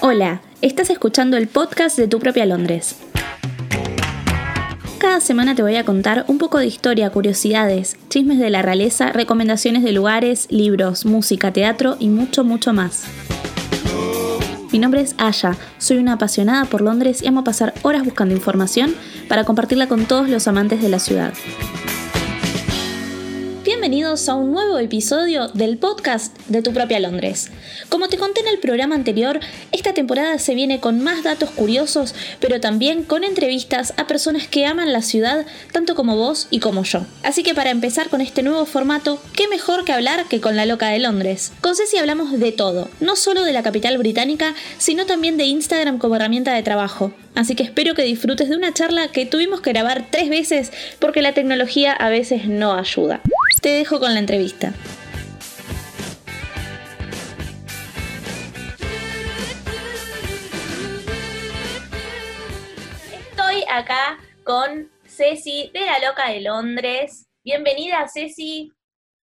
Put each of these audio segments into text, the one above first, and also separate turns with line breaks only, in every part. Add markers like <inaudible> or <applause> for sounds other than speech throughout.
Hola, estás escuchando el podcast de Tu propia Londres. Cada semana te voy a contar un poco de historia, curiosidades, chismes de la realeza, recomendaciones de lugares, libros, música, teatro y mucho, mucho más. Mi nombre es Aya, soy una apasionada por Londres y amo pasar horas buscando información para compartirla con todos los amantes de la ciudad. Bienvenidos a un nuevo episodio del podcast de Tu propia Londres. Como te conté en el programa anterior, esta temporada se viene con más datos curiosos, pero también con entrevistas a personas que aman la ciudad tanto como vos y como yo. Así que para empezar con este nuevo formato, qué mejor que hablar que con la loca de Londres. Con Ceci hablamos de todo, no solo de la capital británica, sino también de Instagram como herramienta de trabajo. Así que espero que disfrutes de una charla que tuvimos que grabar tres veces porque la tecnología a veces no ayuda. Te dejo con la entrevista. Estoy acá con Ceci de La Loca de Londres. Bienvenida, Ceci.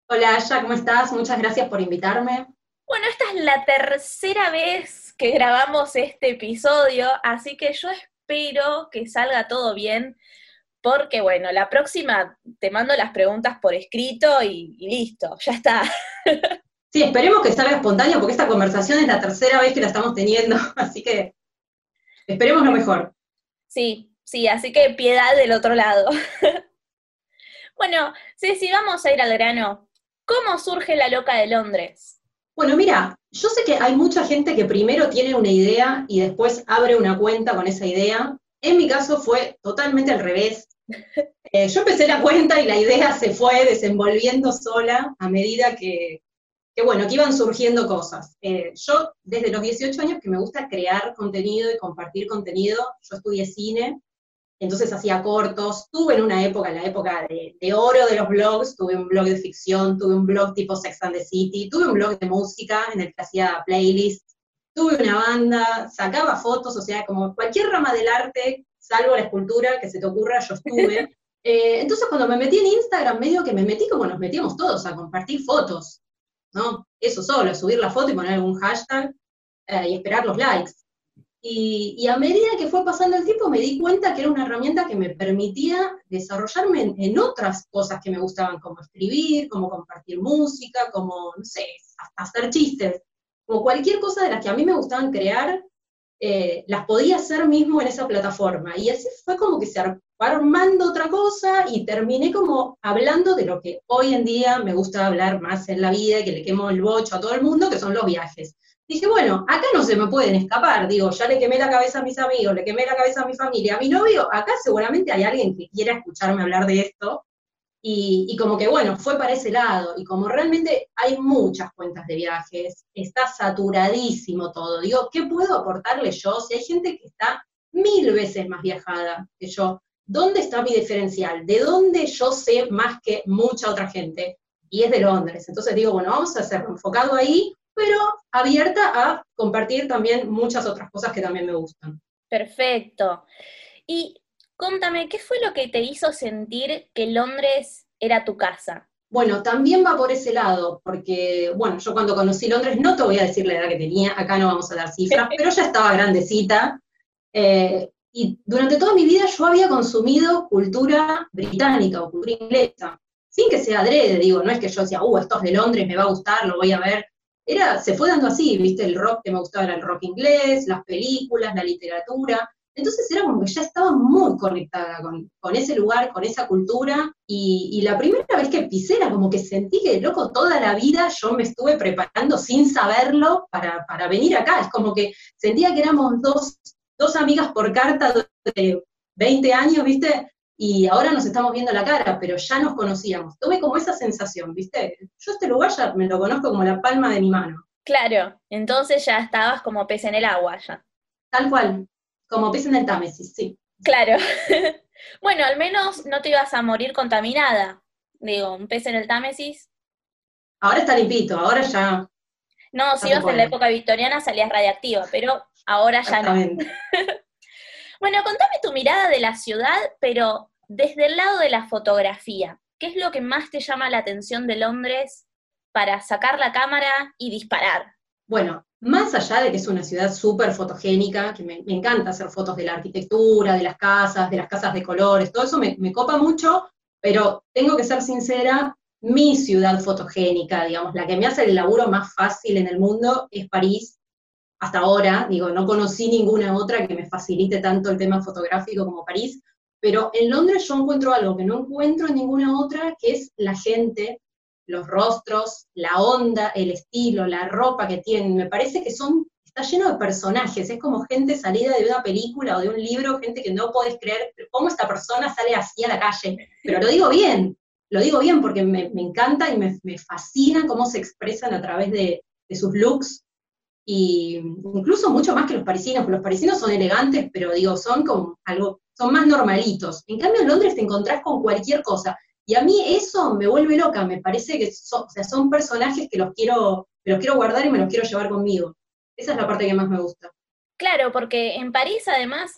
Hola, Aya, ¿cómo estás? Muchas gracias por invitarme.
Bueno, esta es la tercera vez que grabamos este episodio, así que yo espero que salga todo bien porque bueno, la próxima te mando las preguntas por escrito y, listo, <laughs> ya está.
Sí, esperemos que salga espontáneo porque esta conversación es la tercera vez que la estamos teniendo, <laughs> así que esperemos lo mejor.
Sí, sí, así que piedad del otro lado. <laughs> bueno, sí, sí, vamos a ir al grano. ¿Cómo surge la loca de Londres?
Bueno, mira, yo sé que hay mucha gente que primero tiene una idea y después abre una cuenta con esa idea. En mi caso fue totalmente al revés. <laughs> Eh, yo empecé la cuenta y la idea se fue desenvolviendo sola a medida que, bueno, que iban surgiendo cosas. Eh, yo desde los 18 años que me gusta crear contenido y compartir contenido, yo estudié cine, entonces hacía cortos, tuve en una época, la época de, de, oro de los blogs, tuve un blog de ficción, tuve un blog tipo Sex and the City, tuve un blog de música en el que hacía playlists, tuve una banda, sacaba fotos, o sea, como cualquier rama del arte salvo la escultura que se te ocurra, yo estuve. <laughs> Eh, entonces cuando me metí en Instagram, medio que me metí como nos metíamos todos, a compartir fotos, ¿no? Eso solo, subir la foto y poner algún hashtag eh, y esperar los likes. Y, a medida que fue pasando el tiempo me di cuenta que era una herramienta que me permitía desarrollarme en, otras cosas que me gustaban, como escribir, como compartir música, como, no sé, hasta hacer chistes, como cualquier cosa de las que a mí me gustaban crear, eh, las podía hacer mismo en esa plataforma. Y así fue como que se armando otra cosa y terminé como hablando de lo que hoy en día me gusta hablar más en la vida y que le quemo el bocho a todo el mundo, que son los viajes. Dije, bueno, acá no se me pueden escapar, digo, ya le quemé la cabeza a mis amigos, le quemé la cabeza a mi familia, a mi novio, acá seguramente hay alguien que quiera escucharme hablar de esto, y, como que bueno, fue para ese lado. Y como realmente hay muchas cuentas de viajes, está saturadísimo todo. Digo, ¿qué puedo aportarle yo si hay gente que está mil veces más viajada que yo? ¿Dónde está mi diferencial? ¿De dónde yo sé más que mucha otra gente? Y es de Londres. Entonces digo, bueno, vamos a hacerlo enfocado ahí, pero abierta a compartir también muchas otras cosas que también me gustan.
Perfecto. Y Contame, ¿qué fue lo que te hizo sentir que Londres era tu casa?
Bueno, también va por ese lado, porque, bueno, yo cuando conocí Londres, no te voy a decir la edad que tenía, acá no vamos a dar cifras, <laughs> pero ya estaba grandecita. Eh, y durante toda mi vida yo había consumido cultura británica o cultura inglesa, sin que sea adrede, digo, no es que yo decía, uh, esto es de Londres, me va a gustar, lo voy a ver. Era, se fue dando así, viste, el rock que me gustaba era el rock inglés, las películas, la literatura, entonces era como que ya estaba muy conectada con, ese lugar, con esa cultura, y, la primera vez que pisé era como que sentí que, loco, toda la vida yo me estuve preparando sin saberlo para, venir acá. Es como que sentía que éramos dos, dos amigas por carta de 20 años, ¿viste? Y ahora nos estamos viendo la cara, pero ya nos conocíamos. Tuve como esa sensación, ¿viste? Yo este lugar ya me lo conozco como la palma de mi mano.
Claro, entonces ya estabas como pez en el agua ya.
Tal cual, como pez en el Támesis, sí.
Claro. <laughs> bueno, al menos no te ibas a morir contaminada. Digo, un pez en el Támesis.
Ahora está limpito, ahora ya.
No, si ibas en la época victoriana salías radiactiva, pero ahora ya no. <laughs> bueno, contame tu mirada de la ciudad, pero desde el lado de la fotografía. ¿Qué es lo que más te llama la atención de Londres para sacar la cámara y disparar?
Bueno, más allá de que es una ciudad súper fotogénica, que me, encanta hacer fotos de la arquitectura, de las casas, de las casas de colores, todo eso me, copa mucho, pero tengo que ser sincera, mi ciudad fotogénica, digamos, la que me hace el laburo más fácil en el mundo es París. Hasta ahora, digo, no conocí ninguna otra que me facilite tanto el tema fotográfico como París, pero en Londres yo encuentro algo que no encuentro en ninguna otra, que es la gente, los rostros, la onda, el estilo, la ropa que tienen. Me parece que son, está lleno de personajes, es como gente salida de una película o de un libro, gente que no podés creer cómo esta persona sale así a la calle. Pero lo digo bien, lo digo bien porque me, encanta y me, fascina cómo se expresan a través de, sus looks, y incluso mucho más que los parisinos, porque los parisinos son elegantes, pero digo, son como algo, son más normalitos. En cambio, en Londres te encontrás con cualquier cosa. Y a mí eso me vuelve loca, me parece que son, personajes que los, quiero, que los quiero guardar y me los quiero llevar conmigo. Esa es la parte que más me gusta.
Claro, porque en París además,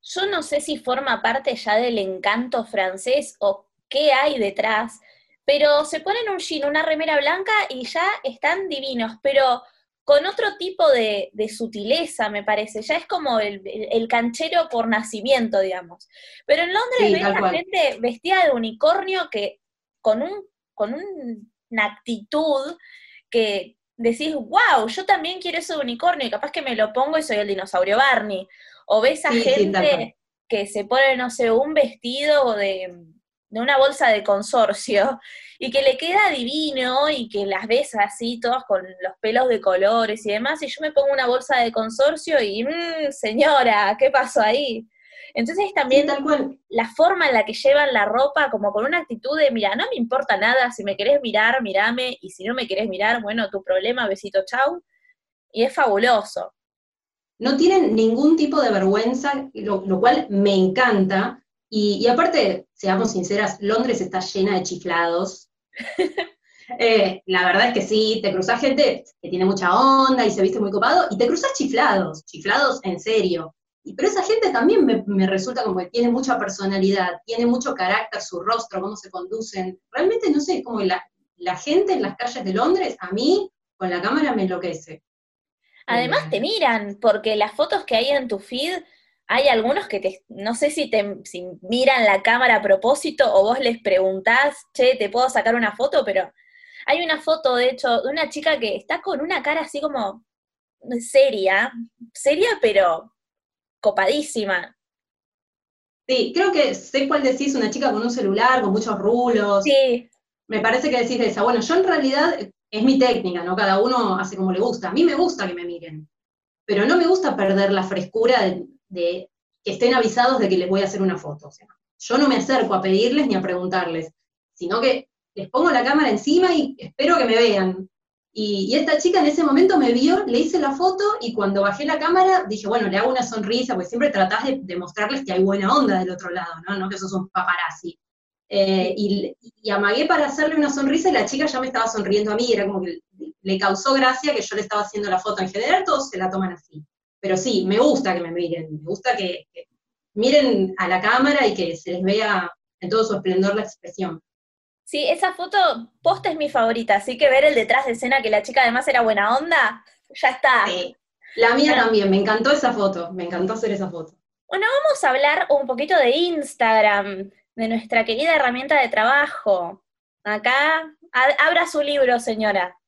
yo no sé si forma parte ya del encanto francés o qué hay detrás, pero se ponen un jean, una remera blanca y ya están divinos, pero con otro tipo de, sutileza, me parece. Ya es como el, canchero por nacimiento, digamos. Pero en Londres ves a gente vestida de unicornio que con, un, con una actitud que decís, wow, yo también quiero ese unicornio y capaz que me lo pongo y soy el dinosaurio Barney. O ves a gente que se pone, no sé, un vestido de de una bolsa de consorcio <laughs> y que le queda divino y que las ves así todas con los pelos de colores y demás, y yo me pongo una bolsa de consorcio y, mmm, señora, ¿qué pasó ahí? Entonces también la forma en la que llevan la ropa, como con una actitud de, mira, no me importa nada, si me querés mirar, mirame, y si no me querés mirar, bueno, tu problema, besito, chau, y es fabuloso.
No tienen ningún tipo de vergüenza, lo cual me encanta, y, aparte, seamos sinceras, Londres está llena de chiflados. <laughs> Eh, la verdad es que sí, te cruzas gente que tiene mucha onda y se viste muy copado, y te cruzas chiflados, chiflados en serio. Y, pero esa gente también me, resulta como que tiene mucha personalidad, tiene mucho carácter, su rostro, cómo se conducen. Realmente, no sé, como la, la gente en las calles de Londres, a mí, con la cámara me enloquece.
Además te miran, porque las fotos que hay en tu feed hay algunos que te, no sé si te miran la cámara a propósito o vos les preguntás, che, ¿te puedo sacar una foto? Pero hay una foto, de hecho, de una chica que está con una cara así como seria, seria pero copadísima.
Sí, creo que sé cuál decís, una chica con un celular, con muchos rulos.
Sí.
Me parece que decís de esa. Bueno, yo en realidad es mi técnica, ¿no? Cada uno hace como le gusta. A mí me gusta que me miren, pero no me gusta perder la frescura de, de que estén avisados de que les voy a hacer una foto. Yo no me acerco a pedirles ni a preguntarles, sino que les pongo la cámara encima y espero que me vean. Y, esta chica en ese momento me vio, le hice la foto y cuando bajé la cámara dije, bueno, le hago una sonrisa, porque siempre tratás de, demostrarles que hay buena onda del otro lado, ¿no? No que sos un paparazzi. Eh, y, y, amagué para hacerle una sonrisa y la chica ya me estaba sonriendo a mí, era como que le causó gracia que yo le estaba haciendo la foto. En general todos se la toman así pero sí, me gusta que me miren, me gusta que, miren a la cámara y que se les vea en todo su esplendor la expresión.
Sí, esa foto posta es mi favorita, así que ver el detrás de escena que la chica además era buena onda, ya está. Sí.
La mía también, me encantó esa foto, me encantó hacer esa foto.
Bueno, vamos a hablar un poquito de Instagram, de nuestra querida herramienta de trabajo. Acá, abra su libro, señora.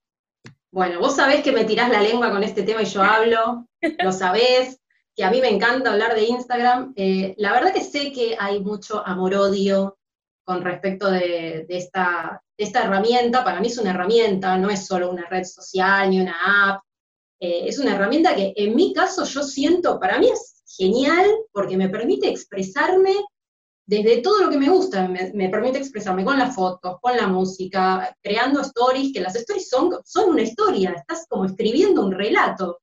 Bueno, vos sabés que me tirás la lengua con este tema y yo hablo, lo sabés, que a mí me encanta hablar de Instagram. Eh, la verdad que sé que hay mucho amor-odio con respecto de, esta, herramienta. Para mí es una herramienta, no es solo una red social ni una app. Eh, es una herramienta que en mi caso yo siento, para mí es genial porque me permite expresarme desde todo lo que me gusta, me, permite expresarme con las fotos, con la música, creando stories, que las stories son, son una historia, estás como escribiendo un relato.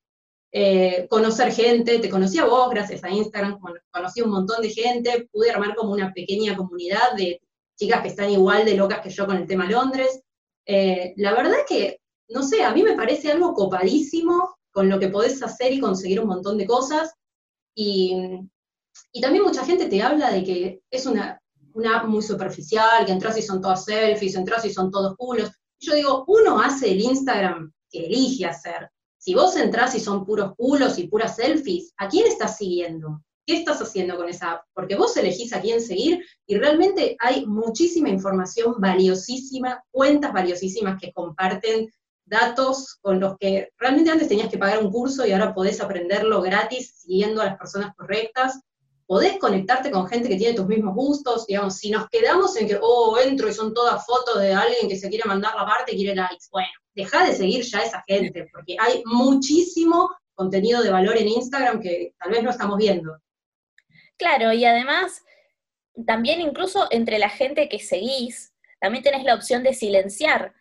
Eh, conocer gente, te conocí a vos gracias a Instagram, conocí un montón de gente, pude armar como una pequeña comunidad de chicas que están igual de locas que yo con el tema Londres. Eh, la verdad que, no sé, a mí me parece algo copadísimo con lo que podés hacer y conseguir un montón de cosas. Y y también mucha gente te habla de que es una, una app muy superficial, que entras y son todas selfies, entras y son todos culos. Yo digo, uno hace el Instagram que elige hacer. Si vos entrás y son puros culos y puras selfies, ¿a quién estás siguiendo? ¿Qué estás haciendo con esa app? Porque vos elegís a quién seguir y realmente hay muchísima información valiosísima, cuentas valiosísimas que comparten datos con los que realmente antes tenías que pagar un curso y ahora podés aprenderlo gratis siguiendo a las personas correctas. Podés conectarte con gente que tiene tus mismos gustos, digamos, si nos quedamos en que, oh, entro y son todas fotos de alguien que se quiere mandar la parte y quiere likes, bueno, deja de seguir ya a esa gente, porque hay muchísimo contenido de valor en Instagram que tal vez no estamos viendo.
Claro, y además, también incluso entre la gente que seguís, también tenés la opción de silenciar.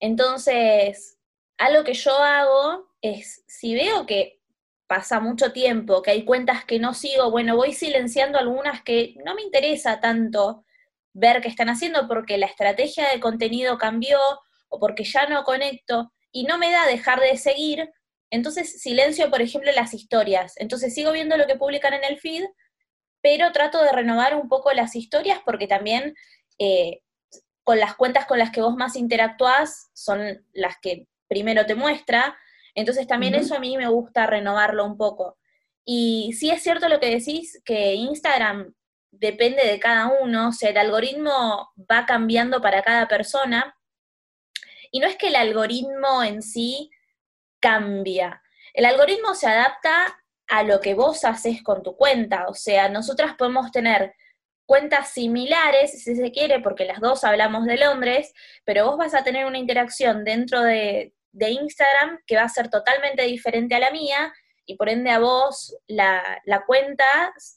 Entonces, algo que yo hago es, si veo que pasa mucho tiempo, que hay cuentas que no sigo, bueno, voy silenciando algunas que no me interesa tanto ver qué están haciendo porque la estrategia de contenido cambió o porque ya no conecto y no me da dejar de seguir, entonces silencio, por ejemplo, las historias. Entonces sigo viendo lo que publican en el feed, pero trato de renovar un poco las historias porque también eh, con las cuentas con las que vos más interactuás son las que primero te muestra, entonces también eso a mí me gusta renovarlo un poco. Y sí es cierto lo que decís, que Instagram depende de cada uno, o sea, el algoritmo va cambiando para cada persona, y no es que el algoritmo en sí cambia, el algoritmo se adapta a lo que vos haces con tu cuenta. O sea, nosotras podemos tener cuentas similares, si se quiere, porque las dos hablamos de Londres, pero vos vas a tener una interacción dentro de, Instagram que va a ser totalmente diferente a la mía y por ende a vos la, la, cuenta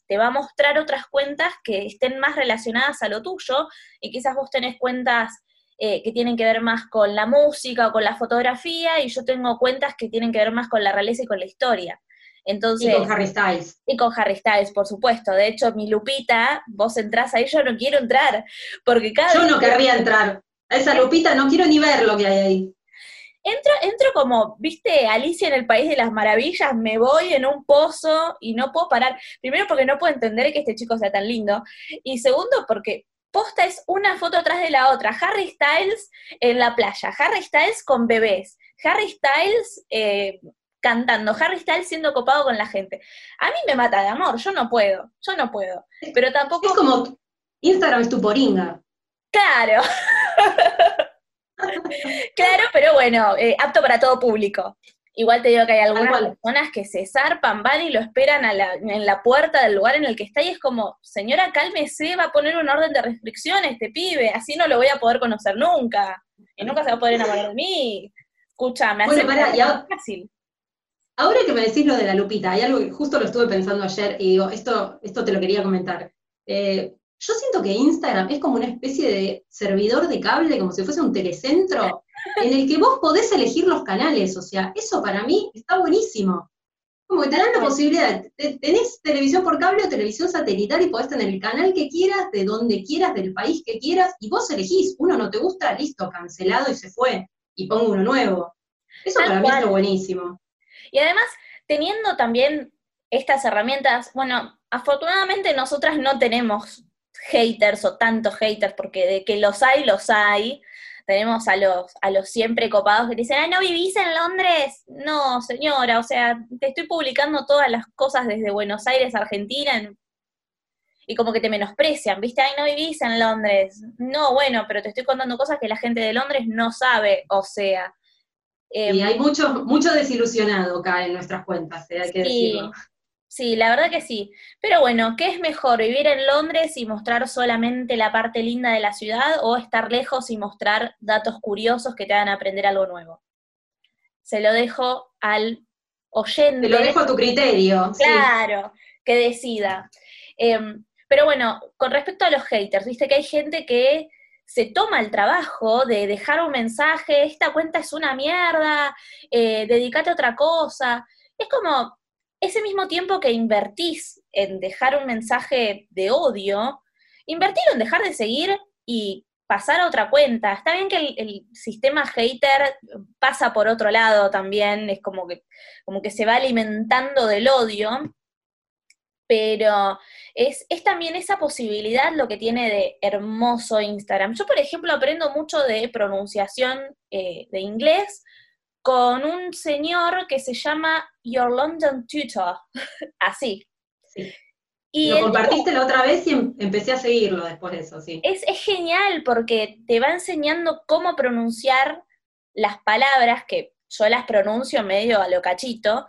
te va a mostrar otras cuentas que estén más relacionadas a lo tuyo y quizás vos tenés cuentas eh, que tienen que ver más con la música o con la fotografía y yo tengo cuentas que tienen que ver más con la realeza y con la historia. Entonces,
y con Harry Styles.
Y con Harry Styles, por supuesto. De hecho, mi Lupita, vos entrás ahí, yo no quiero entrar, porque cada
Yo no querría entrar. A esa Lupita no quiero ni ver lo que hay ahí.
Entro, entro como, viste, Alicia en el País de las Maravillas, me voy en un pozo y no puedo parar. Primero porque no puedo entender que este chico sea tan lindo. Y segundo porque posta es una foto atrás de la otra. Harry Styles en la playa, Harry Styles con bebés, Harry Styles eh, cantando, Harry Styles siendo copado con la gente. A mí me mata de amor, yo no puedo, yo no puedo. Pero tampoco.
Es como Instagram es tu poringa.
Claro. <laughs> claro, pero bueno, eh, apto para todo público. Igual te digo que hay algunas personas que se zarpan, van y lo esperan en la puerta del lugar en el que está y es como, señora, cálmese, va a poner un orden de restricciones este pibe, así no lo voy a poder conocer nunca. Y nunca se va a poder enamorar de mí. Escúchame,
bueno, hace fácil. Ahora que me decís lo de la lupita, hay algo que justo lo estuve pensando ayer y digo, esto, esto te lo quería comentar. Eh, yo siento que Instagram es como una especie de servidor de cable, como si fuese un telecentro, <laughs> en el que vos podés elegir los canales. O sea, eso para mí está buenísimo. Como que te dan la posibilidad, tenés televisión por cable o televisión satelital y podés tener el canal que quieras, de donde quieras, del país que quieras, y vos elegís, uno no te gusta, listo, cancelado y se fue, y pongo uno nuevo. Eso para mí está buenísimo.
Y además, teniendo también estas herramientas, bueno, afortunadamente nosotras no tenemos haters o tantos haters, porque de que los hay, los hay. Tenemos a los, a los siempre copados que dicen, ay, ¿no vivís en Londres? No, señora, o sea, te estoy publicando todas las cosas desde Buenos Aires, Argentina, y como que te menosprecian, ¿viste? Ay, no vivís en Londres. No, bueno, pero te estoy contando cosas que la gente de Londres no sabe, o sea,
y em, hay mucho, mucho desilusionado acá en nuestras cuentas, ¿eh? hay que sí, decirlo.
Sí, la verdad que sí. Pero bueno, ¿qué es mejor, vivir en Londres y mostrar solamente la parte linda de la ciudad o estar lejos y mostrar datos curiosos que te hagan aprender algo nuevo? Se lo dejo al oyente.
Te lo dejo a tu criterio.
Claro, que decida. Em, pero bueno, con respecto a los haters, viste que hay gente que se toma el trabajo de dejar un mensaje, esta cuenta es una mierda, eh, dedícate a otra cosa. Es como ese mismo tiempo que invertís en dejar un mensaje de odio, invertirlo en dejar de seguir y pasar a otra cuenta. Está bien que el, sistema hater pasa por otro lado también, es como que, como que se va alimentando del odio, pero es, también esa posibilidad lo que tiene de hermoso Instagram. Yo, por ejemplo, aprendo mucho de pronunciación eh, de inglés con un señor que se llama Your London Tutor, <laughs> así.
Sí. Y lo compartiste la otra vez y em, empecé a seguirlo después de eso, sí.
Es, es genial porque te va enseñando cómo pronunciar las palabras que yo las pronuncio medio a lo cachito,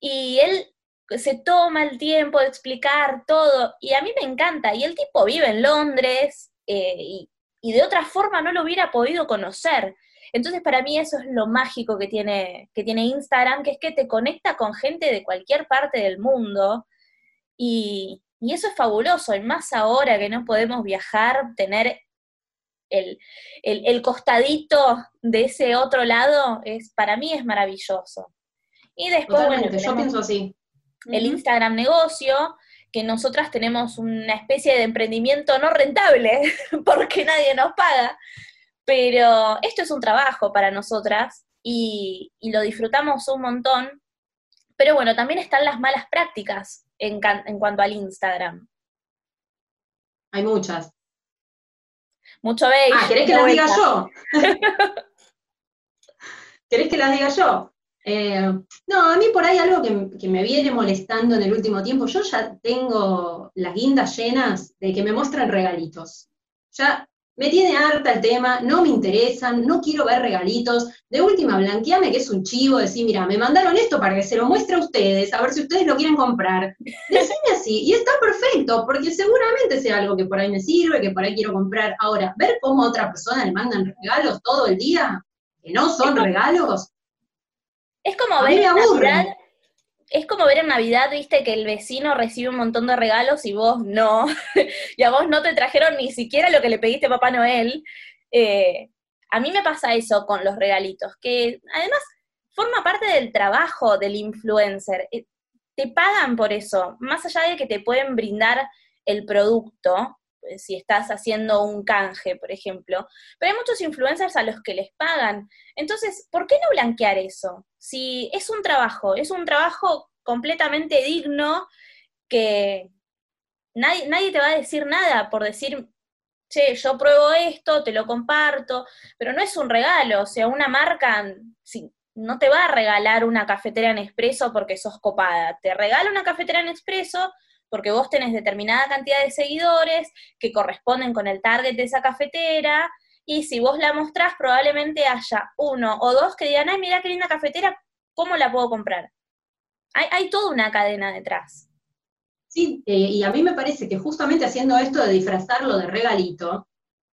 y él se toma el tiempo de explicar todo, y a mí me encanta, y el tipo vive en Londres, eh, y, de otra forma no lo hubiera podido conocer. Entonces para mí eso es lo mágico que tiene, que tiene Instagram, que es que te conecta con gente de cualquier parte del mundo, y, y eso es fabuloso, y más ahora que no podemos viajar, tener el, el, costadito de ese otro lado, es, para mí es maravilloso. Y después, bueno,
yo pienso así.
El Instagram negocio, que nosotras tenemos una especie de emprendimiento no rentable, <laughs> porque nadie nos paga, pero esto es un trabajo para nosotras y, y lo disfrutamos un montón. Pero bueno, también están las malas prácticas en, en cuanto al Instagram.
Hay muchas.
Mucho beige.
Ah, ¿querés que las diga yo? <laughs> ¿Querés que las diga yo? Eh, no, a mí por ahí algo que, me viene molestando en el último tiempo, yo ya tengo las guindas llenas de que me muestran regalitos. Ya me tiene harta el tema, no me interesan, no quiero ver regalitos. De última, blanqueame que es un chivo, decir, mira, me mandaron esto para que se lo muestre a ustedes, a ver si ustedes lo quieren comprar. Decime así, y está perfecto, porque seguramente sea algo que por ahí me sirve, que por ahí quiero comprar. Ahora, ver cómo a otra persona le mandan regalos todo el día, que no son regalos.
Es como ver Navidad, es como ver en Navidad, viste, que el vecino recibe un montón de regalos y vos no, <laughs> y a vos no te trajeron ni siquiera lo que le pediste a Papá Noel. Eh, a mí me pasa eso con los regalitos, que además forma parte del trabajo del influencer. Eh, te pagan por eso, más allá de que te pueden brindar el producto, si estás haciendo un canje, por ejemplo. Pero hay muchos influencers a los que les pagan. Entonces, ¿por qué no blanquear eso? Si es un trabajo, es un trabajo completamente digno que nadie, nadie te va a decir nada por decir, che, yo pruebo esto, te lo comparto, pero no es un regalo, o sea, una marca no te va a regalar una cafetera en expreso porque sos copada, te regala una cafetera en expreso porque vos tenés determinada cantidad de seguidores que corresponden con el target de esa cafetera, y si vos la mostrás, probablemente haya uno o dos que digan, ay, mira qué linda cafetera, ¿cómo la puedo comprar? Hay, toda una cadena detrás.
Sí, eh, y a mí me parece que justamente haciendo esto de disfrazarlo de regalito,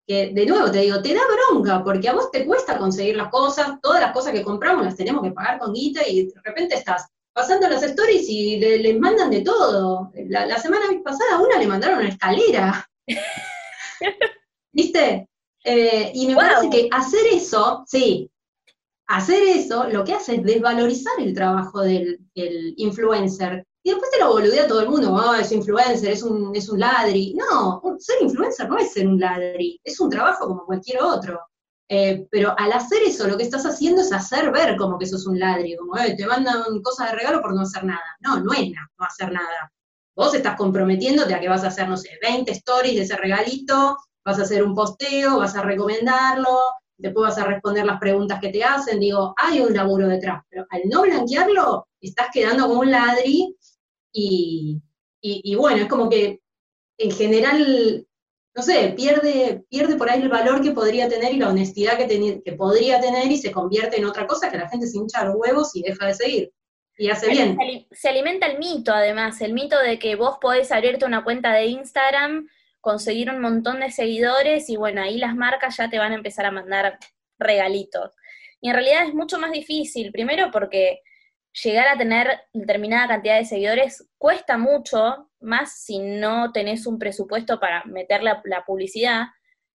que de nuevo te digo, te da bronca, porque a vos te cuesta conseguir las cosas, todas las cosas que compramos las tenemos que pagar con guita y de repente estás pasando las stories y les mandan de todo. La, semana pasada a una le mandaron una escalera. <laughs> ¿Viste? Eh, y me parece que hacer eso, sí, hacer eso lo que hace es desvalorizar el trabajo del, influencer. Y después te lo boludea todo el mundo, ah, es influencer, es un, es un ladri. No, ser influencer no es ser un ladri, es un trabajo como cualquier otro. Eh, pero al hacer eso, lo que estás haciendo es hacer ver como que sos un ladri, como eh, te mandan cosas de regalo por no hacer nada. No, no es no hacer nada. Vos estás comprometiéndote a que vas a hacer, no sé, 20 stories de ese regalito, vas a hacer un posteo, vas a recomendarlo, después vas a responder las preguntas que te hacen. Digo, hay un laburo detrás, pero al no blanquearlo, estás quedando como un ladri y, y bueno, es como que en general no sé, pierde, pierde por ahí el valor que podría tener y la honestidad que, que podría tener y se convierte en otra cosa que la gente se hincha los huevos y deja de seguir. Y hace bien.
Se alimenta el mito, además, el mito de que vos podés abrirte una cuenta de Instagram, conseguir un montón de seguidores y bueno, ahí las marcas ya te van a empezar a mandar regalitos. Y en realidad es mucho más difícil, primero porque llegar a tener determinada cantidad de seguidores cuesta mucho, más si no tenés un presupuesto para meter la, publicidad,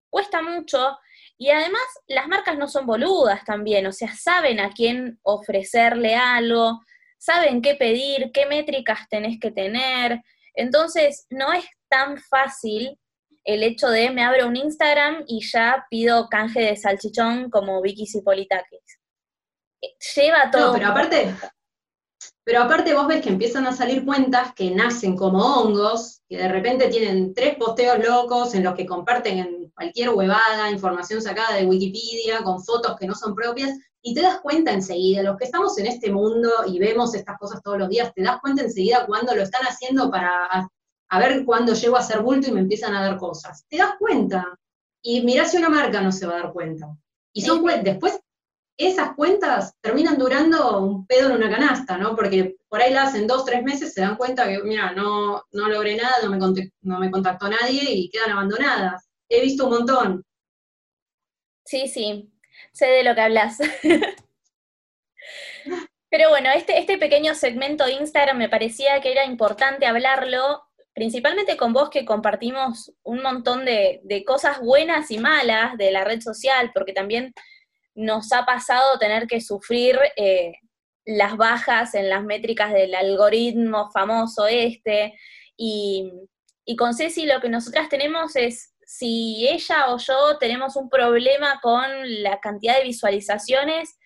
cuesta mucho. Y además las marcas no son boludas también, o sea, saben a quién ofrecerle algo, saben qué pedir, qué métricas tenés que tener. Entonces, no es tan fácil el hecho de me abro un Instagram y ya pido canje de salchichón como Vicky Cipolitakis. Lleva todo.
No, pero aparte, Pero aparte vos ves que empiezan a salir cuentas que nacen como hongos, que de repente tienen tres posteos locos en los que comparten en cualquier huevada, información sacada de Wikipedia, con fotos que no son propias, y te das cuenta enseguida, los que estamos en este mundo y vemos estas cosas todos los días, te das cuenta enseguida cuando lo están haciendo para a ver cuándo llego a ser bulto y me empiezan a dar cosas. Te das cuenta. Y mirá si una marca no se va a dar cuenta. Y son después esas cuentas terminan durando un pedo en una canasta, ¿no? Porque por ahí la hacen dos, tres meses, se dan cuenta que, mira, no, no logré nada, no me, no me contactó nadie y quedan abandonadas. He visto un montón.
Sí, sí, sé de lo que hablas. <laughs> Pero bueno, este, este pequeño segmento de Instagram me parecía que era importante hablarlo, principalmente con vos que compartimos un montón de, de cosas buenas y malas de la red social, porque también nos ha pasado tener que sufrir eh, las bajas en las métricas del algoritmo famoso este, y, y con Ceci lo que nosotras tenemos es, si ella o yo tenemos un problema con la cantidad de visualizaciones,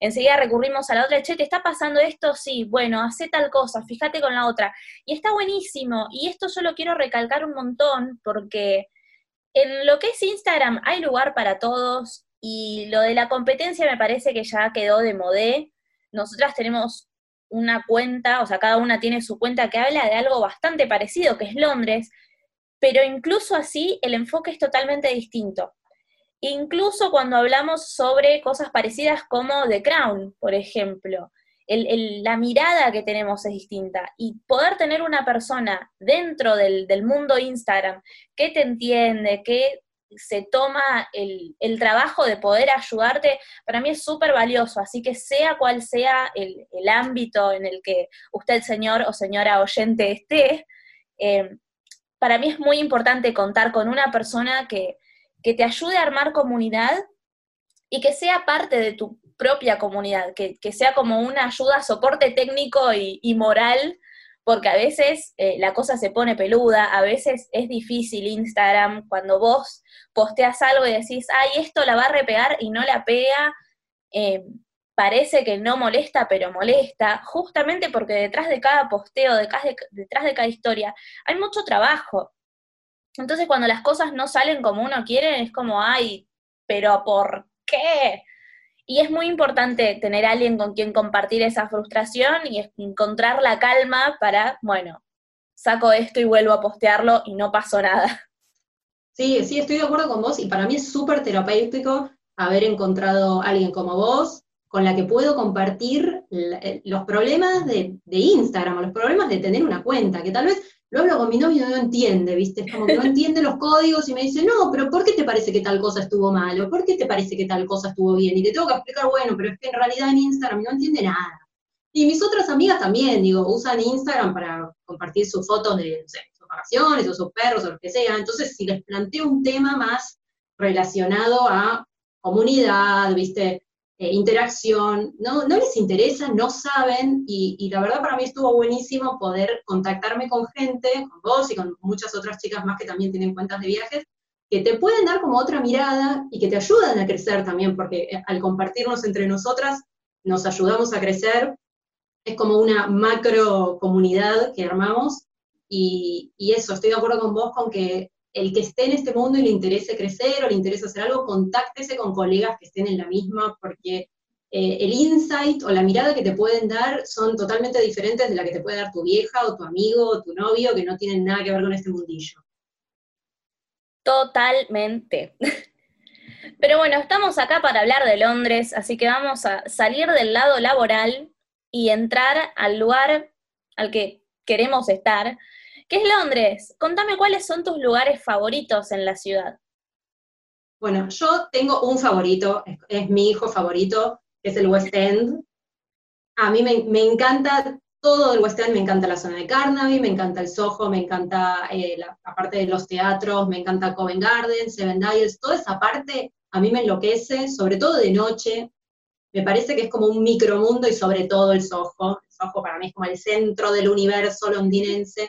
enseguida recurrimos a la otra, che, ¿te está pasando esto? Sí, bueno, hace tal cosa, fíjate con la otra. Y está buenísimo, y esto yo lo quiero recalcar un montón, porque en lo que es Instagram hay lugar para todos, y lo de la competencia me parece que ya quedó de modé. Nosotras tenemos una cuenta, o sea, cada una tiene su cuenta que habla de algo bastante parecido, que es Londres, pero incluso así el enfoque es totalmente distinto. Incluso cuando hablamos sobre cosas parecidas como The Crown, por ejemplo, la mirada que tenemos es distinta. Y poder tener una persona dentro del, del mundo Instagram que te entiende, que se toma el, trabajo de poder ayudarte, para mí es súper valioso. Así que sea cual sea el, ámbito en el que usted, señor o señora oyente, esté, eh, para mí es muy importante contar con una persona que, te ayude a armar comunidad y que sea parte de tu propia comunidad, que, sea como una ayuda, soporte técnico y, y moral porque a veces eh, la cosa se pone peluda, a veces es difícil Instagram cuando vos posteas algo y decís, ay, esto la va a repegar y no la pega, eh, parece que no molesta, pero molesta, justamente porque detrás de cada posteo, detrás de, detrás de cada historia, hay mucho trabajo. Entonces cuando las cosas no salen como uno quiere, es como, ay, pero ¿por qué? Y es muy importante tener a alguien con quien compartir esa frustración y encontrar la calma para, bueno, saco esto y vuelvo a postearlo y no pasó nada.
Sí, sí, estoy de acuerdo con vos y para mí es súper terapéutico haber encontrado a alguien como vos con la que puedo compartir eh, los problemas de, Instagram los problemas de tener una cuenta, que tal vez lo hablo con mi novio y no entiende, ¿viste? Es como que no entiende los códigos y me dice, no, pero ¿por qué te parece que tal cosa estuvo mal? ¿O por qué te parece que tal cosa estuvo bien? Y te tengo que explicar, bueno, pero es que en realidad en Instagram no entiende nada. Y mis otras amigas también, digo, usan Instagram para compartir sus fotos de, no sé, sus vacaciones o sus perros o lo que sea. Entonces, si les planteo un tema más relacionado a comunidad, ¿viste? Eh, interacción, no, no les interesa, no saben, y, la verdad para mí estuvo buenísimo poder contactarme con gente, con vos y con muchas otras chicas más que también tienen cuentas de viajes, que te pueden dar como otra mirada y que te ayudan a crecer también, porque eh, al compartirnos entre nosotras nos ayudamos a crecer, es como una macro comunidad que armamos, y, y eso, estoy de acuerdo con vos con que el que esté en este mundo y le interese crecer o le interese hacer algo, contáctese con colegas que estén en la misma, porque eh, el insight o la mirada que te pueden dar son totalmente diferentes de la que te puede dar tu vieja o tu amigo o tu novio, que no tienen nada que ver con este mundillo.
Totalmente. Pero bueno, estamos acá para hablar de Londres, así que vamos a salir del lado laboral y entrar al lugar al que queremos estar, ¿Qué es Londres? Contame cuáles son tus lugares favoritos en la ciudad.
Bueno, yo tengo un favorito, es, mi hijo favorito, que es el West End. A mí me, encanta todo el West End, me encanta la zona de Carnaby, me encanta el Soho, me encanta eh, de los teatros, me encanta Covent Garden, Seven Dials, toda esa parte a mí me enloquece, sobre todo de noche. Me parece que es como un micromundo y sobre todo el Soho. El Soho para mí es como el centro del universo londinense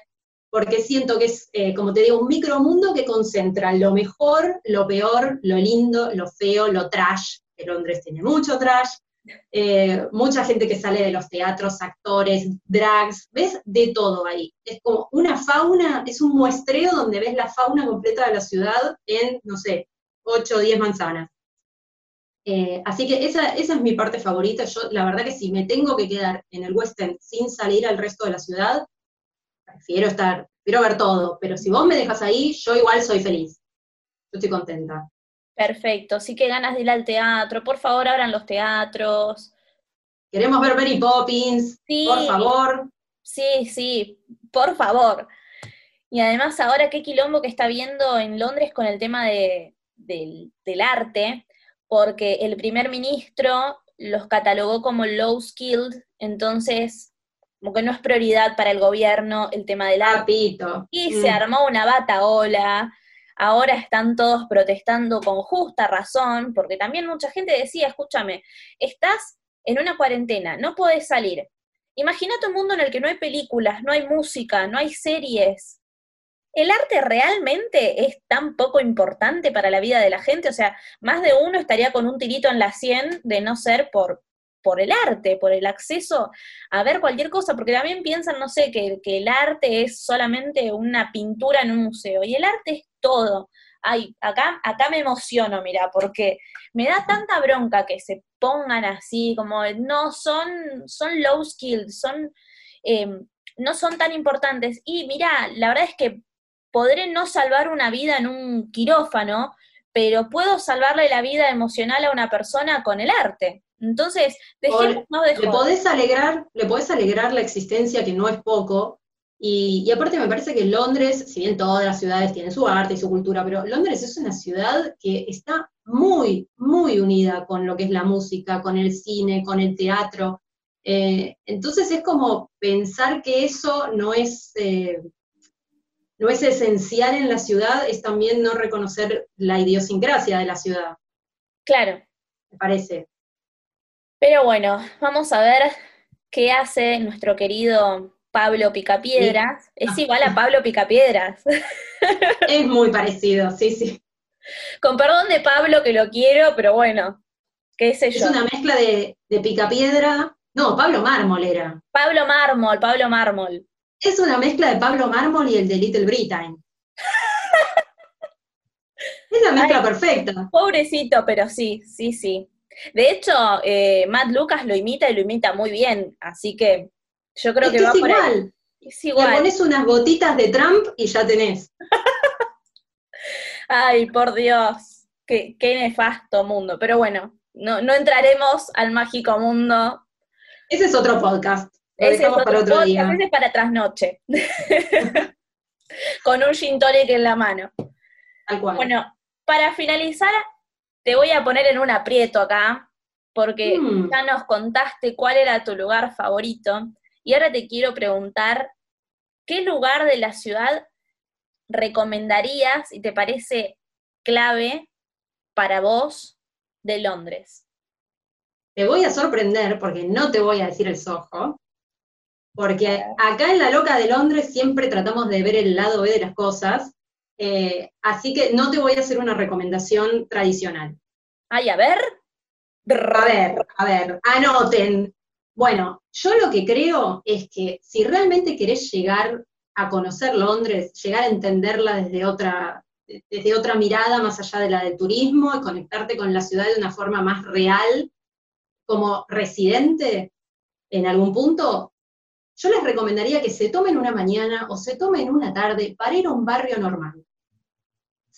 porque siento que es, eh, como te digo, un micromundo que concentra lo mejor, lo peor, lo lindo, lo feo, lo trash, que Londres tiene mucho trash, eh, mucha gente que sale de los teatros, actores, drags, ves de todo ahí. Es como una fauna, es un muestreo donde ves la fauna completa de la ciudad en, no sé, 8 o 10 manzanas. Eh, así que esa, esa es mi parte favorita. Yo, la verdad que si me tengo que quedar en el West End sin salir al resto de la ciudad, prefiero estar, prefiero ver todo. Pero si vos me dejas ahí, yo igual soy feliz. Yo estoy contenta.
Perfecto, sí que ganas de ir al teatro. Por favor, abran los teatros.
Queremos ver Mary Poppins, por favor.
Sí, sí, por favor. Y además ahora qué quilombo que está viendo en Londres con el tema de, del, arte, porque el primer ministro los catalogó como low skilled, entonces como que no es prioridad para el gobierno el tema del arte. Y se mm. armó una bataola, ahora están todos protestando con justa razón, porque también mucha gente decía, escúchame, estás en una cuarentena, no podés salir. Imagínate un mundo en el que no hay películas, no hay música, no hay series, ¿El arte realmente es tan poco importante para la vida de la gente? O sea, más de uno estaría con un tirito en la sien de no ser por, por el arte, por el acceso a ver cualquier cosa, porque también piensan, no sé, que, el arte es solamente una pintura en un museo, y el arte es todo. Ay, acá, acá me emociono, mira, porque me da tanta bronca que se pongan así, como no son, son low skilled, son, em, no son tan importantes. Y mira, la verdad es que podré no salvar una vida en un quirófano, pero puedo salvarle la vida emocional a una persona con el arte. Entonces,
dejemos de Le podés alegrar, le podés alegrar la existencia, que no es poco, y, y, aparte me parece que Londres, si bien todas las ciudades tienen su arte y su cultura, pero Londres es una ciudad que está muy, muy unida con lo que es la música, con el cine, con el teatro. Eh, entonces es como pensar que eso no es, eh, no es esencial en la ciudad, es también no reconocer la idiosincrasia de la ciudad.
Claro.
Me parece.
Pero bueno, vamos a ver qué hace nuestro querido Pablo Picapiedras. Es igual a Pablo Picapiedras. <laughs>
Es muy parecido, sí, sí.
Con perdón de Pablo, que lo quiero, pero bueno, qué sé yo.
Es una mezcla de, de Picapiedra. No, Pablo Mármol era.
Pablo Mármol, Pablo Mármol.
Es una mezcla de Pablo Mármol y el de Little Britain. <laughs> es la mezcla perfecta.
Pobrecito, pero sí, sí, sí. De hecho, eh, Matt Lucas lo imita y lo imita muy bien, así que yo creo que, va
es por igual. Es igual. Le pones unas gotitas de Trump y ya tenés. <laughs>
Ay, por Dios, qué, qué nefasto mundo. Pero bueno, no, no entraremos al mágico mundo.
Ese es otro podcast. Ese es para otro día.
Ese es para trasnoche. <laughs> <laughs> Con un gin tonic en la mano. Bueno, para finalizar, te voy a poner en un aprieto acá, porque mm. ya nos contaste cuál era tu lugar favorito, y ahora te quiero preguntar, ¿qué lugar de la ciudad recomendarías y te parece clave para vos de Londres?
Te voy a sorprender porque no te voy a decir el Soho, porque acá en la loca de Londres siempre tratamos de ver el lado B de las cosas, eh, así que no te voy a hacer una recomendación tradicional.
Ay, a ver.
A ver, a ver, anoten. Bueno, yo lo que creo es que si realmente querés llegar a conocer Londres, llegar a entenderla desde otra, desde otra mirada más allá de la del turismo y conectarte con la ciudad de una forma más real, como residente en algún punto, yo les recomendaría que se tomen una mañana o se tomen una tarde para ir a un barrio normal.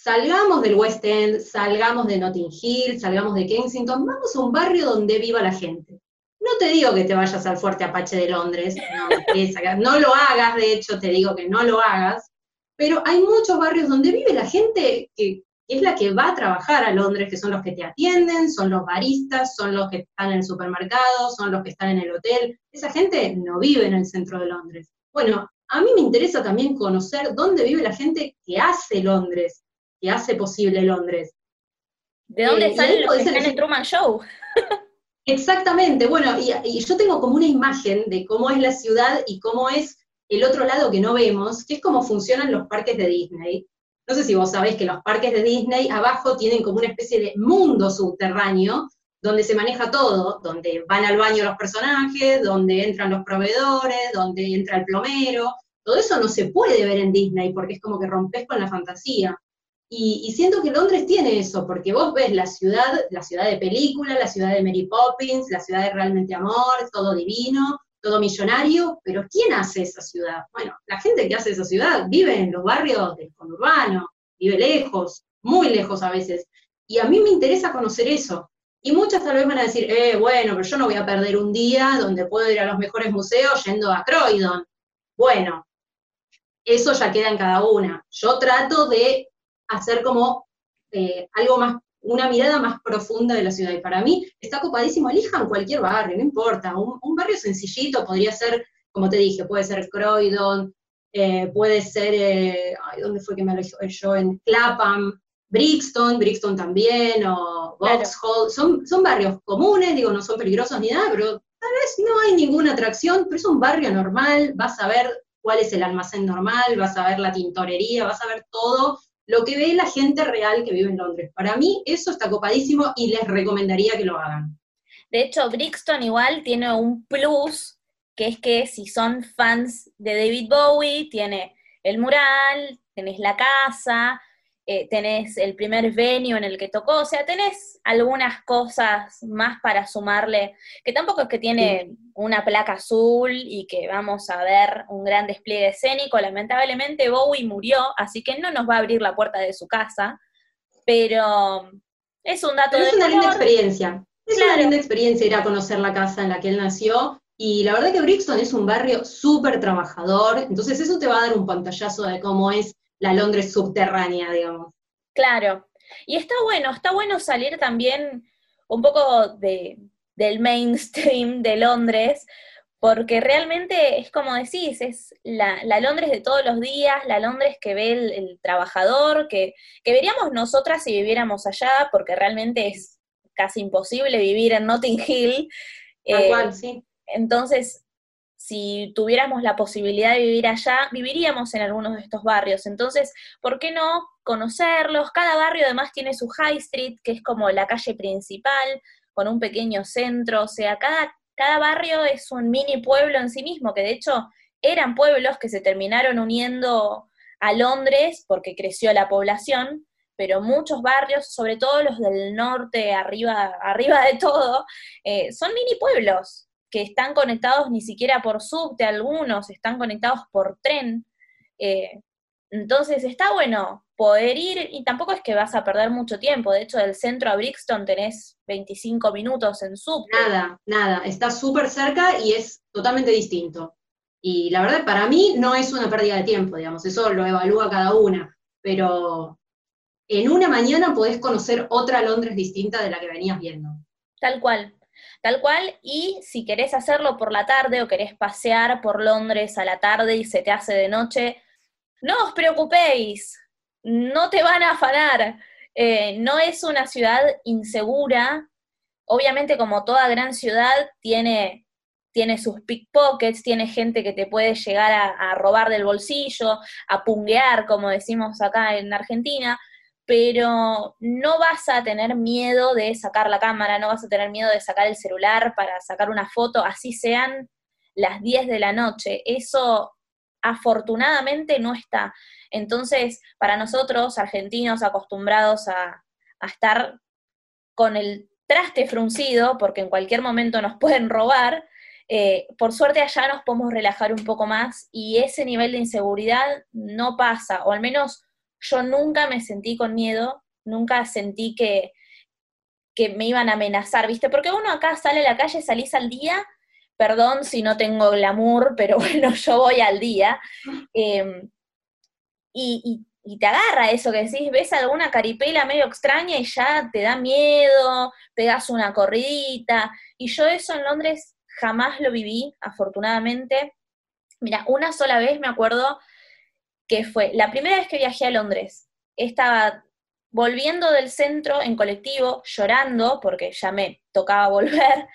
Salgamos del West End, salgamos de Notting Hill, salgamos de Kensington, vamos a un barrio donde viva la gente. No te digo que te vayas al Fuerte Apache de Londres, no, no <laughs> lo hagas, de hecho te digo que no lo hagas, pero hay muchos barrios donde vive la gente que es la que va a trabajar a Londres, que son los que te atienden, son los baristas, son los que están en el supermercado, son los que están en el hotel. Esa gente no vive en el centro de Londres. Bueno, a mí me interesa también conocer dónde vive la gente que hace Londres, que hace posible Londres.
¿De dónde eh, salen los que están en el Truman Show? <laughs>
Exactamente, bueno, y, y yo tengo como una imagen de cómo es la ciudad y cómo es el otro lado que no vemos, que es cómo funcionan los parques de Disney no sé si vos sabés que los parques de Disney abajo tienen como una especie de mundo subterráneo, donde se maneja todo, donde van al baño los personajes, donde entran los proveedores, donde entra el plomero, todo eso no se puede ver en Disney porque es como que rompes con la fantasía. Y, siento que Londres tiene eso, porque vos ves la ciudad, la ciudad de película, la ciudad de Mary Poppins, la ciudad de Realmente Amor, todo divino, todo millonario, pero ¿quién hace esa ciudad? Bueno, la gente que hace esa ciudad vive en los barrios del conurbano, vive lejos, muy lejos a veces. Y a mí me interesa conocer eso. Y muchas tal vez van a decir, eh, bueno, pero yo no voy a perder un día donde puedo ir a los mejores museos yendo a Croydon. Bueno, eso ya queda en cada una. Yo trato de hacer como eh, algo más, una mirada más profunda de la ciudad. Y para mí está copadísimo, elijan cualquier barrio, no importa. Un, barrio sencillito podría ser, como te dije, puede ser Croydon, eh, puede ser, eh, ¿dónde fue que me lo yo? En Clapham, Brixton, Brixton también, o Vauxhall, son, son barrios comunes, digo, no son peligrosos ni nada, pero tal vez no hay ninguna atracción, pero es un barrio normal, vas a ver cuál es el almacén normal, vas a ver la tintorería, vas a ver todo lo que ve la gente real que vive en Londres. Para mí eso está copadísimo y les recomendaría que lo hagan.
De hecho, Brixton igual tiene un plus, que es que si son fans de David Bowie, tiene el mural, tenés la casa, eh, tenés el primer venue en el que tocó, o sea, tenés algunas cosas más para sumarle, que tampoco es que tiene una placa azul y que vamos a ver un gran despliegue escénico, lamentablemente Bowie murió, así que no nos va a abrir la puerta de su casa, pero es un dato
pero Es una linda experiencia, es una linda experiencia ir a conocer la casa en la que él nació, y la verdad que Brixton es un barrio súper trabajador, entonces eso te va a dar un pantallazo de cómo es la Londres subterránea, digamos.
Claro. Y está bueno, está bueno salir también un poco de, del mainstream de Londres, porque realmente es como decís, es la, Londres de todos los días, la Londres que ve el, trabajador, que, que, veríamos nosotras si viviéramos allá, porque realmente es casi imposible vivir en Notting Hill.
Cual, eh, sí.
Entonces, si tuviéramos la posibilidad de vivir allá, viviríamos en algunos de estos barrios. Entonces, ¿por qué no conocerlos? Cada barrio además tiene su high street, que es como la calle principal, con un pequeño centro. O sea, cada, cada barrio es un mini pueblo en sí mismo, que de hecho eran pueblos que se terminaron uniendo a Londres porque creció la población, pero muchos barrios, sobre todo los del norte, arriba, arriba de todo, eh, son mini pueblos que están conectados ni siquiera por subte, algunos están conectados por tren. Eh, entonces está bueno poder ir y tampoco es que vas a perder mucho tiempo. De hecho, del centro a Brixton tenés 25 minutos en subte.
Nada, nada. Está súper cerca y es totalmente distinto. Y la verdad, para mí no es una pérdida de tiempo, digamos. Eso lo evalúa cada una. Pero en una mañana podés conocer otra Londres distinta de la que venías viendo.
Tal cual. Tal cual, y si querés hacerlo por la tarde o querés pasear por Londres a la tarde y se te hace de noche, no os preocupéis, no te van a afanar. Eh, no es una ciudad insegura. Obviamente, como toda gran ciudad, tiene, tiene sus pickpockets, tiene gente que te puede llegar a, a robar del bolsillo, a punguear, como decimos acá en Argentina, pero no vas a tener miedo de sacar la cámara, no vas a tener miedo de sacar el celular para sacar una foto, así sean las 10 de la noche. Eso afortunadamente no está. Entonces, para nosotros, argentinos acostumbrados a, estar con el traste fruncido, porque en cualquier momento nos <laughs> pueden robar, eh, por suerte allá nos podemos relajar un poco más y ese nivel de inseguridad no pasa, o al menos yo nunca me sentí con miedo, nunca sentí que, que me iban a amenazar, ¿viste? Porque uno acá sale a la calle, salís al día, perdón si no tengo glamour, <laughs> pero bueno, yo voy al día. Em, y, te agarra eso que decís, ves alguna caripela medio extraña y ya te da miedo, pegas una corridita. Y yo eso en Londres jamás lo viví, afortunadamente. Mira, una sola vez me acuerdo que fue la primera vez que viajé a Londres. Estaba volviendo del centro en colectivo, llorando, porque ya me tocaba <laughs> volver,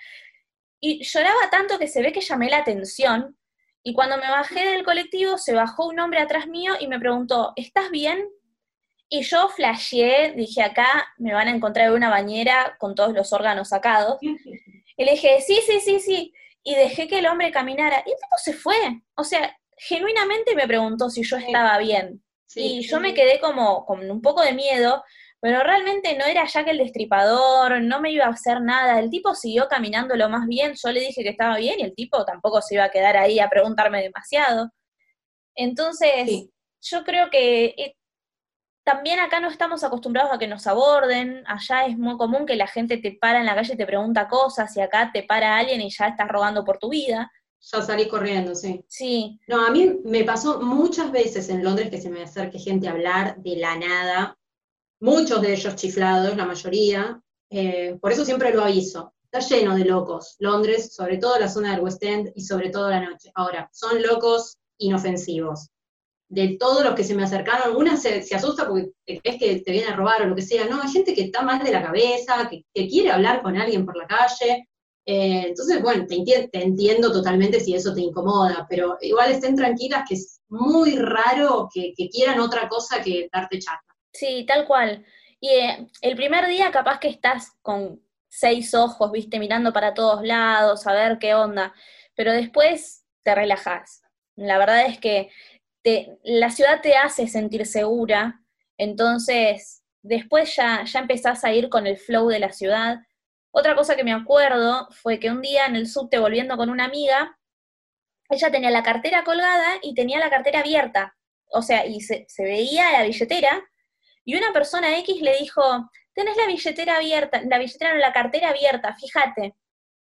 y lloraba tanto que se ve que llamé la atención, y cuando me bajé del colectivo se bajó un hombre atrás mío y me preguntó, ¿estás bien? Y yo flasheé, dije, acá me van a encontrar una bañera con todos los órganos sacados. <laughs> Y le dije, sí, sí, sí, sí. Y dejé que el hombre caminara. Y el tipo se fue. O sea, genuinamente me preguntó si yo estaba bien. y yo me quedé como con un poco de miedo, pero realmente no era ya que el destripador, no me iba a hacer nada. El tipo siguió caminando lo más bien. Yo le dije que estaba bien y el tipo tampoco se iba a quedar ahí a preguntarme demasiado. Entonces, yo creo que eh, también acá no estamos acostumbrados a que nos aborden, allá es muy común que la gente te para en la calle y te pregunta cosas, y acá te para alguien y ya estás rogando por tu vida.
Ya salís corriendo, sí.
Sí.
No, a mí me pasó muchas veces en Londres que se me acerque gente a hablar de la nada, muchos de ellos chiflados, la mayoría, eh, por eso siempre lo aviso. Está lleno de locos, Londres, sobre todo la zona del West End y sobre todo la noche. Ahora, son locos inofensivos de todos los que se me acercaron, algunas se, asusta porque crees que te viene a robar o lo que sea, no, hay gente que está mal de la cabeza, que, quiere hablar con alguien por la calle, eh, entonces, bueno, te, entiendo totalmente si eso te incomoda, pero igual estén tranquilas que es muy raro que, quieran otra cosa que darte chata.
Sí, tal cual. Y eh, el primer día capaz que estás con seis ojos, viste, mirando para todos lados, a ver qué onda, pero después te relajas. La verdad es que la ciudad te hace sentir segura, entonces después ya, ya empezás a ir con el flow de la ciudad. Otra cosa que me acuerdo fue que un día en el subte volviendo con una amiga, ella tenía la cartera colgada y tenía la cartera abierta, o sea, y se, veía la billetera, y una persona X le dijo, tenés la billetera abierta, la billetera la cartera abierta, fíjate.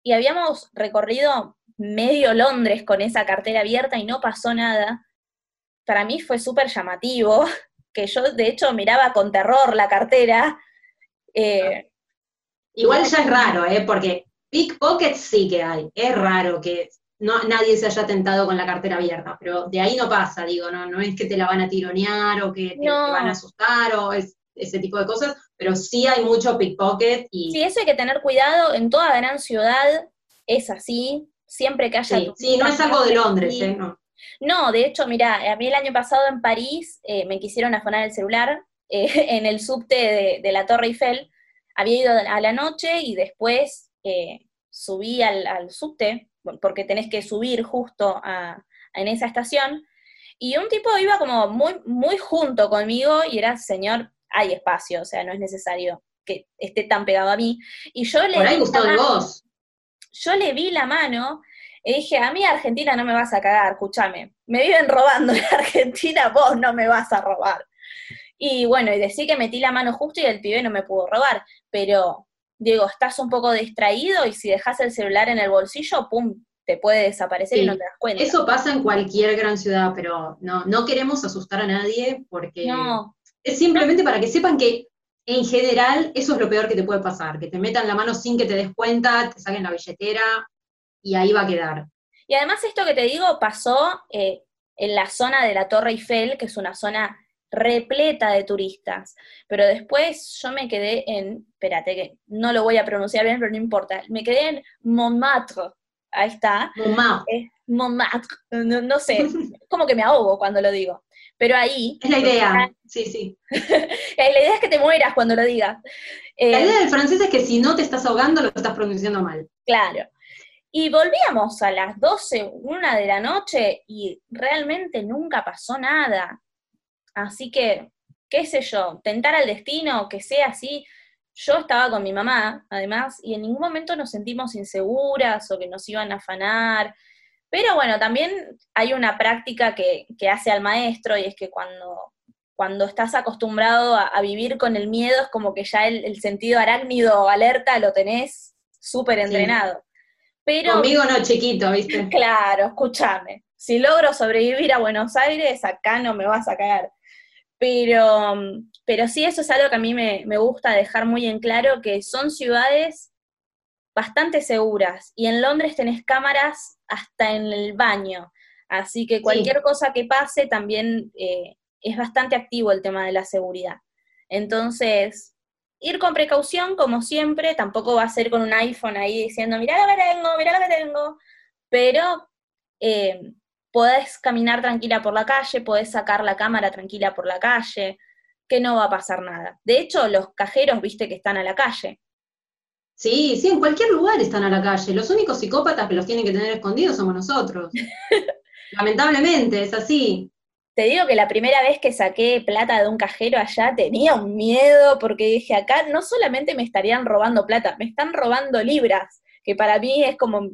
Y habíamos recorrido medio Londres con esa cartera abierta y no pasó nada para mí fue súper llamativo, <laughs> que yo de hecho miraba con terror la cartera.
Eh, Igual ya es raro, ¿eh? porque pickpockets sí que hay, es raro que no, nadie se haya tentado con la cartera abierta, pero de ahí no pasa, digo, no, no es que te la van a tironear o que te, van a asustar o ese tipo de cosas, pero sí hay mucho pickpocket y...
Sí, eso hay que tener cuidado, en toda gran ciudad es así, siempre que haya...
Sí, sí no es algo de Londres, ¿eh? No.
No, de hecho, mira, a mí el año pasado en París eh, me quisieron afonar el celular eh, <laughs> en el subte de, la Torre Eiffel. Había ido a la noche y después eh, subí al, subte, porque tenés que subir justo en esa estación. Y un tipo iba como muy, muy junto conmigo y era, señor, hay espacio, o sea, no es necesario que esté tan pegado a mí. Y yo le
Por ahí gustó de vos.
Yo le vi la mano y dije, a mí Argentina no me vas a cagar, escúchame. Me viven robando en Argentina, vos no me vas a robar. Y bueno, y decí que metí la mano justo y el pibe no me pudo robar. Pero, Diego, estás un poco distraído y si dejas el celular en el bolsillo, pum, te puede desaparecer y no te das cuenta.
Eso pasa en cualquier gran ciudad, pero no, no queremos asustar a nadie porque no. es simplemente para que sepan que en general eso es lo peor que te puede pasar, que te metan la mano sin que te des cuenta, te saquen la billetera, y ahí va a quedar.
Y además esto que te digo pasó eh, en la zona de la Torre Eiffel, que es una zona repleta de turistas. Pero después yo me quedé en, espérate que no lo voy a pronunciar bien, pero no importa, me quedé en Montmartre. Ahí está.
Montmartre.
Eh, Montmartre. No, sé, <laughs> como que me ahogo cuando lo digo. Pero ahí...
Es la idea, sí, sí. <laughs>
la idea es que te mueras cuando lo digas.
la idea del francés es que si no te estás ahogando, lo estás pronunciando mal.
Claro. Y volvíamos a las 12, una de la noche y realmente nunca pasó nada. Así que, qué sé yo, tentar al destino, que sea así. Yo estaba con mi mamá, además, y en ningún momento nos sentimos inseguras o que nos iban a afanar. Pero bueno, también hay una práctica que, hace al maestro y es que cuando, cuando estás acostumbrado a, vivir con el miedo es como que ya el, sentido arácnido alerta lo tenés súper entrenado.
Conmigo no chiquito, ¿viste? <laughs>
Claro, escúchame. Si logro sobrevivir a Buenos Aires, acá no me vas a caer. Pero, pero sí, eso es algo que a mí me, gusta dejar muy en claro, que son ciudades bastante seguras. Y en Londres tenés cámaras hasta en el baño. Así que cualquier cosa que pase también eh, es bastante activo el tema de la seguridad. Entonces, ir con precaución, como siempre, tampoco va a ser con un iPhone ahí diciendo, mira lo que tengo, mira lo que tengo, pero eh, podés caminar tranquila por la calle, podés sacar la cámara tranquila por la calle, que no va a pasar nada. De hecho, los cajeros, viste que están a la calle.
Sí, sí, en cualquier lugar están a la calle. Los únicos psicópatas que los tienen que tener escondidos somos nosotros. <laughs> Lamentablemente, es así.
Te digo que la primera vez que saqué plata de un cajero allá tenía un miedo porque dije, acá no solamente me estarían robando plata, me están robando libras, que para mí es como,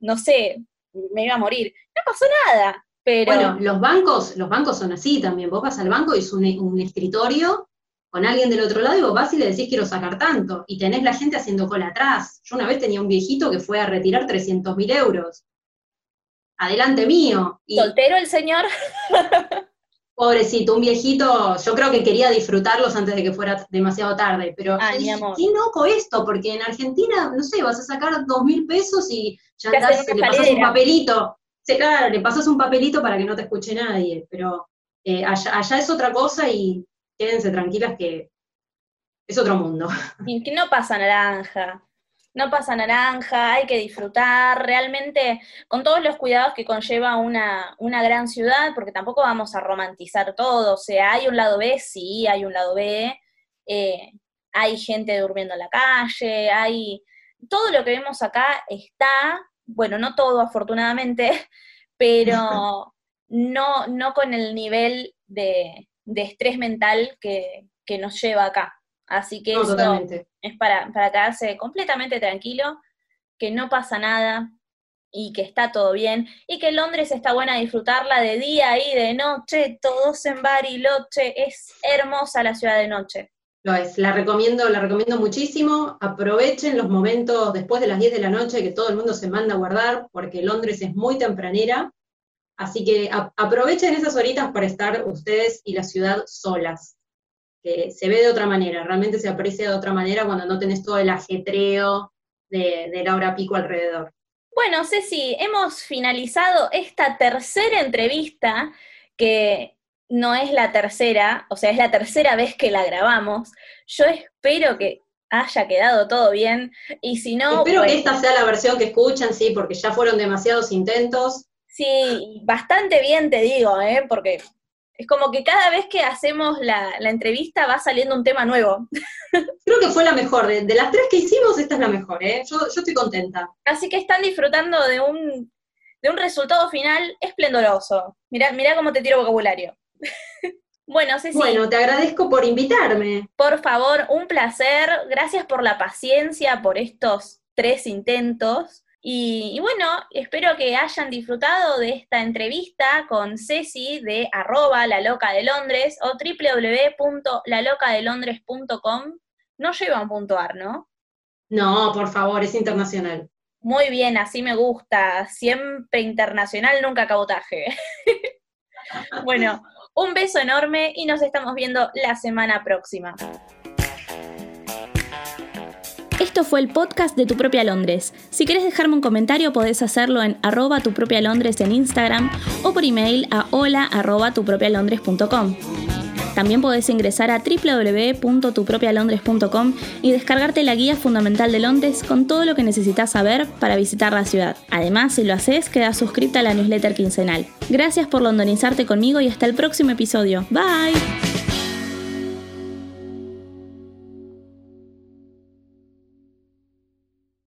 no sé, me iba a morir. No pasó nada, pero...
Bueno, los bancos, los bancos son así también. Vos vas al banco y es un, un escritorio con alguien del otro lado y vos vas y le decís quiero sacar tanto, y tenés la gente haciendo cola atrás. Yo una vez tenía un viejito que fue a retirar 300 mil euros adelante mío.
Y, ¿Soltero el señor? <laughs>
pobrecito, un viejito, yo creo que quería disfrutarlos antes de que fuera demasiado tarde, pero
Ay, amor.
qué loco esto, porque en Argentina, no sé, vas a sacar dos mil pesos y ya andás, le pasas un papelito. Sí, claro, le pasas un papelito para que no te escuche nadie, pero eh, allá, allá es otra cosa y quédense tranquilas que es otro mundo.
Y que no pasa naranja no pasa naranja, hay que disfrutar realmente con todos los cuidados que conlleva una, gran ciudad, porque tampoco vamos a romantizar todo, o sea, hay un lado B, sí, hay un lado B, eh, hay gente durmiendo en la calle, hay... Todo lo que vemos acá está, bueno, no todo afortunadamente, <laughs> pero <laughs> no, no con el nivel de, estrés mental que, que nos lleva acá. Así que eso es para, para quedarse completamente tranquilo, que no pasa nada y que está todo bien, y que Londres está buena disfrutarla de día y de noche, todos en Bariloche, es hermosa la ciudad de noche.
Lo es, la recomiendo, la recomiendo muchísimo. Aprovechen los momentos después de las 10 de la noche que todo el mundo se manda a guardar, porque Londres es muy tempranera. Así que aprovechen esas horitas para estar ustedes y la ciudad solas que se ve de otra manera, realmente se aprecia de otra manera cuando no tenés todo el ajetreo de, de la hora pico alrededor.
Bueno, Ceci, hemos finalizado esta tercera entrevista, que no es la tercera, o sea, es la tercera vez que la grabamos. Yo espero que haya quedado todo bien, y si no...
Espero que esta sea la versión que escuchan, sí, porque ya fueron demasiados intentos.
Sí, bastante bien te digo, ¿eh? porque es como que cada vez que hacemos la, entrevista va saliendo un tema nuevo. <laughs>
Creo que fue la mejor. De, las tres que hicimos, esta es la mejor, ¿eh? Yo, estoy contenta.
Así que están disfrutando de un, de un resultado final esplendoroso. Mirá, mirá cómo te tiro vocabulario. <laughs> bueno, Ceci.
Bueno, te agradezco por invitarme.
Por favor, un placer. Gracias por la paciencia, por estos tres intentos. Y, bueno, espero que hayan disfrutado de esta entrevista con Ceci de arroba la loca de Londres o www.lalocadelondres.com. No lleva un punto ar, ¿no?
No, por favor, es internacional.
Muy bien, así me gusta. Siempre internacional, nunca cabotaje. <laughs> bueno, un beso enorme y nos estamos viendo la semana próxima. Esto fue el podcast de Tu Propia Londres. Si quieres dejarme un comentario podés hacerlo en arroba tu propia Londres en Instagram o por email a hola arroba. También podés ingresar a www.tupropialondres.com y descargarte la guía fundamental de Londres con todo lo que necesitas saber para visitar la ciudad. Además, si lo haces, queda suscrita a la newsletter quincenal. Gracias por londonizarte conmigo y hasta el próximo episodio. Bye.